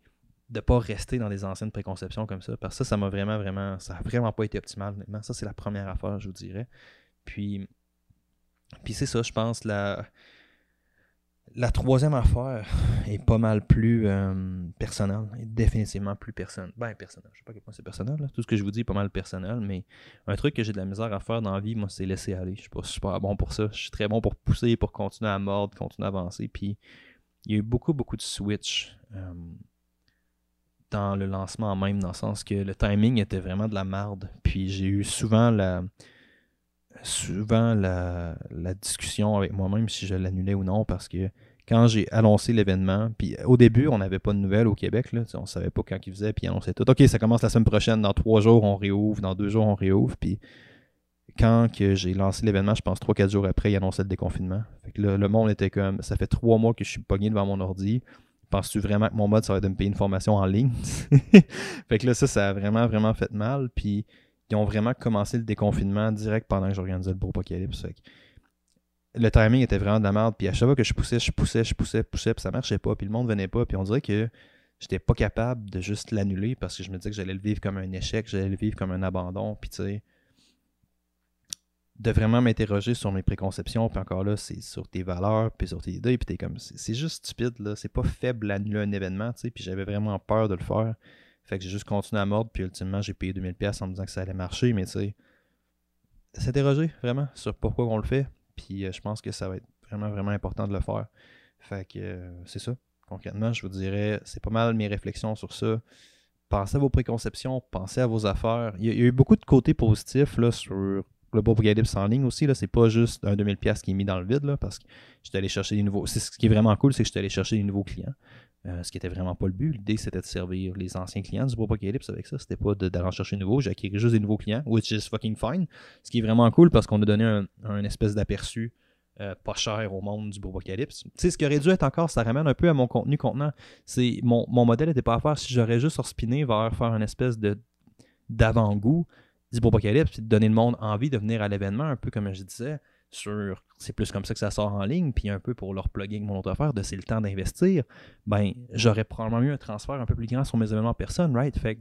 de ne pas rester dans des anciennes préconceptions comme ça. Parce que ça, ça m'a vraiment, vraiment, ça n'a vraiment pas été optimal, honnêtement. Ça, c'est la première affaire, je vous dirais. Puis, puis c'est ça, je pense, la, la troisième affaire est pas mal plus euh, personnelle, définitivement plus personnelle. Ben, personnelle, je sais pas à quel point c'est personnel, tout ce que je vous dis est pas mal personnel, mais un truc que j'ai de la misère à faire dans la vie, moi, c'est laisser aller. Je suis pas super bon pour ça. Je suis très bon pour pousser, pour continuer à mordre, continuer à avancer. Puis, il y a eu beaucoup, beaucoup de switch euh, dans le lancement même, dans le sens que le timing était vraiment de la merde. Puis, j'ai eu souvent la souvent la, discussion avec moi-même si je l'annulais ou non parce que quand j'ai annoncé l'événement, puis au début, on n'avait pas de nouvelles au Québec, on savait pas quand il faisait, puis il annonçait tout. OK, ça commence la semaine prochaine, dans trois jours, on réouvre, dans deux jours, on réouvre, puis quand que j'ai lancé l'événement, je pense trois, quatre jours après, il annonçait le déconfinement. Le monde était comme, ça fait trois mois que je suis pogné devant mon ordi. Penses-tu vraiment que mon mode, ça va être de me payer une formation en ligne? [LAUGHS] fait que là, ça, ça a vraiment, vraiment fait mal. Puis ils ont vraiment commencé le déconfinement direct pendant que j'organisais le beau. Le timing était vraiment de la merde. Puis à chaque fois que je poussais, je poussais, je poussais, je poussais, puis ça marchait pas. Puis le monde venait pas. Puis on dirait que j'étais pas capable de juste l'annuler parce que je me disais que j'allais le vivre comme un échec, j'allais le vivre comme un abandon. Puis tu sais, de vraiment m'interroger sur mes préconceptions, puis encore là, c'est sur tes valeurs, puis sur tes idées, puis t'es comme, c'est juste stupide, là, c'est pas faible d'annuler un événement, tu sais, puis j'avais vraiment peur de le faire. Fait que j'ai juste continué à mordre, puis ultimement, j'ai payé 2000$ en me disant que ça allait marcher, mais tu sais, s'interroger vraiment sur pourquoi on le fait, puis euh, je pense que ça va être vraiment, vraiment important de le faire. Fait que euh, c'est ça. Concrètement, je vous dirais, c'est pas mal mes réflexions sur ça. Pensez à vos préconceptions, pensez à vos affaires. Il y a, eu beaucoup de côtés positifs là, sur le Apocalypse en ligne aussi, c'est pas juste un 2000$ qui est mis dans le vide, là, parce que j'étais allé chercher des nouveaux. Ce qui est vraiment cool, c'est que j'étais allé chercher des nouveaux clients. Euh, ce qui était vraiment pas le but. L'idée, c'était de servir les anciens clients du Apocalypse avec ça. C'était pas d'aller chercher de nouveaux. J'ai acquis juste des nouveaux clients, which is fucking fine. Ce qui est vraiment cool parce qu'on a donné un, espèce d'aperçu euh, pas cher au monde du beau Apocalypse. Tu sais, ce qui aurait dû être encore, ça ramène un peu à mon contenu contenant. C'est mon, modèle n'était pas à faire si j'aurais juste respiné vers faire une espèce de d'avant-goût d'Hypocalypse, puis de donner le monde envie de venir à l'événement, un peu comme je disais, sur c'est plus comme ça que ça sort en ligne, puis un peu pour leur plugger mon autre affaire, de c'est le temps d'investir, ben j'aurais probablement eu un transfert un peu plus grand sur mes événements personnes, right? Fait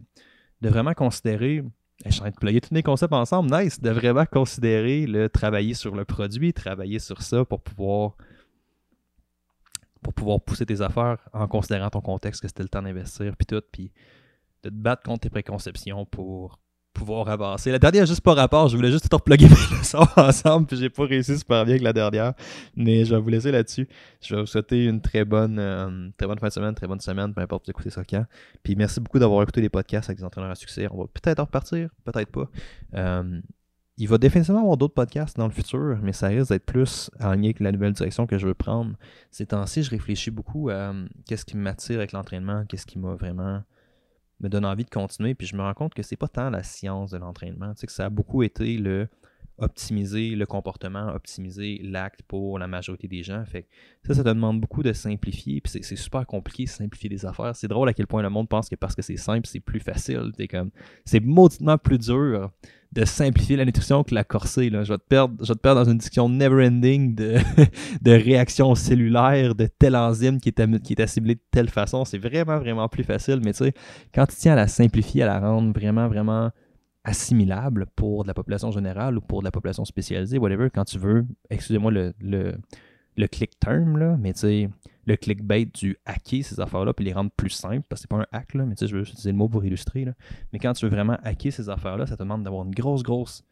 de vraiment considérer, je suis en train de plugger tous les concepts ensemble, nice, de vraiment considérer le travailler sur le produit, travailler sur ça pour pouvoir pour pouvoir pousser tes affaires en considérant ton contexte que c'était le temps d'investir, puis tout, puis de te battre contre tes préconceptions pour pouvoir avancer. La dernière, juste pas rapport, je voulais juste tout repluguer [LAUGHS] mes leçons ensemble, puis j'ai pas réussi super bien avec la dernière. Mais je vais vous laisser là-dessus. Je vais vous souhaiter une très bonne, euh, très bonne fin de semaine, très bonne semaine, peu importe vous écoutez ça quand. Puis merci beaucoup d'avoir écouté les podcasts avec des entraîneurs à succès. On va peut-être en repartir, peut-être pas. Euh, il va définitivement avoir d'autres podcasts dans le futur, mais ça risque d'être plus aligné avec la nouvelle direction que je veux prendre. Ces temps-ci, je réfléchis beaucoup à euh, qu'est-ce qui m'attire avec l'entraînement, qu'est-ce qui m'a vraiment me donne envie de continuer. Puis je me rends compte que c'est pas tant la science de l'entraînement. Tu sais, que ça a beaucoup été le optimiser le comportement, optimiser l'acte pour la majorité des gens. Fait que ça, ça te demande beaucoup de simplifier. Puis c'est super compliqué de simplifier des affaires. C'est drôle à quel point le monde pense que parce que c'est simple, c'est plus facile. comme, c'est mauditement plus dur de simplifier la nutrition que la corsée. Là. Je, vais te perdre, je te dans une discussion never-ending de, [LAUGHS] de réactions cellulaires, de tel enzyme qui est, qui est assimilé de telle façon. C'est vraiment, vraiment plus facile. Mais tu sais, quand tu tiens à la simplifier, à la rendre vraiment, vraiment assimilable pour de la population générale ou pour de la population spécialisée, whatever, quand tu veux, excusez-moi le, le click term, là, mais tu sais, le clickbait du hacker ces affaires-là, puis les rendre plus simples, parce que c'est pas un hack, là, mais tu sais, je veux utiliser le mot pour illustrer. Là. Mais quand tu veux vraiment hacker ces affaires-là, ça te demande d'avoir une grosse, grosse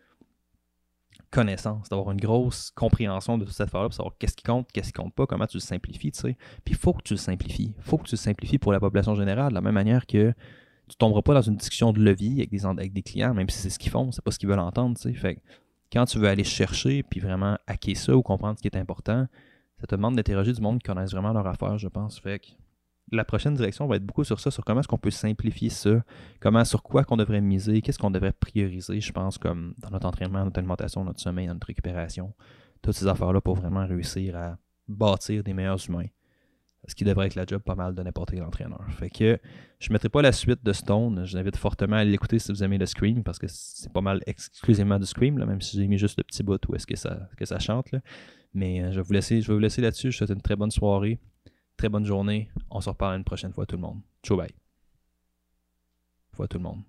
connaissance, d'avoir une grosse compréhension de cette affaire-là, pour savoir qu'est-ce qui compte, qu'est-ce qui compte pas, comment tu le simplifies, tu sais. Puis il faut que tu le simplifies. Faut que tu le simplifies pour la population générale, de la même manière que tu tomberas pas dans une discussion de levier avec des, avec des clients, même si c'est ce qu'ils font, c'est pas ce qu'ils veulent entendre, tu sais. Fait quand tu veux aller chercher, puis vraiment hacker ça ou comprendre ce qui est important, ça te demande d'interroger du monde qui connaissent vraiment leur affaire, je pense. Fait que la prochaine direction va être beaucoup sur ça, sur comment est-ce qu'on peut simplifier ça, comment, sur quoi qu'on devrait miser, qu'est-ce qu'on devrait prioriser, je pense, comme dans notre entraînement, notre alimentation, notre sommeil, notre récupération, toutes ces affaires-là pour vraiment réussir à bâtir des meilleurs humains. Ce qui devrait être la job pas mal de n'importe quel entraîneur. Fait que je ne mettrai pas la suite de Stone. Je l'invite fortement à l'écouter si vous aimez le Scream, parce que c'est pas mal exclusivement du Scream, là, même si j'ai mis juste le petit bout où est-ce que ça, que ça chante. Là. Mais euh, je, vais vous laisser, je vais vous laisser là-dessus. Je vous souhaite une très bonne soirée, très bonne journée. On se reparle une prochaine fois, tout le monde. Ciao, bye. Fois tout le monde.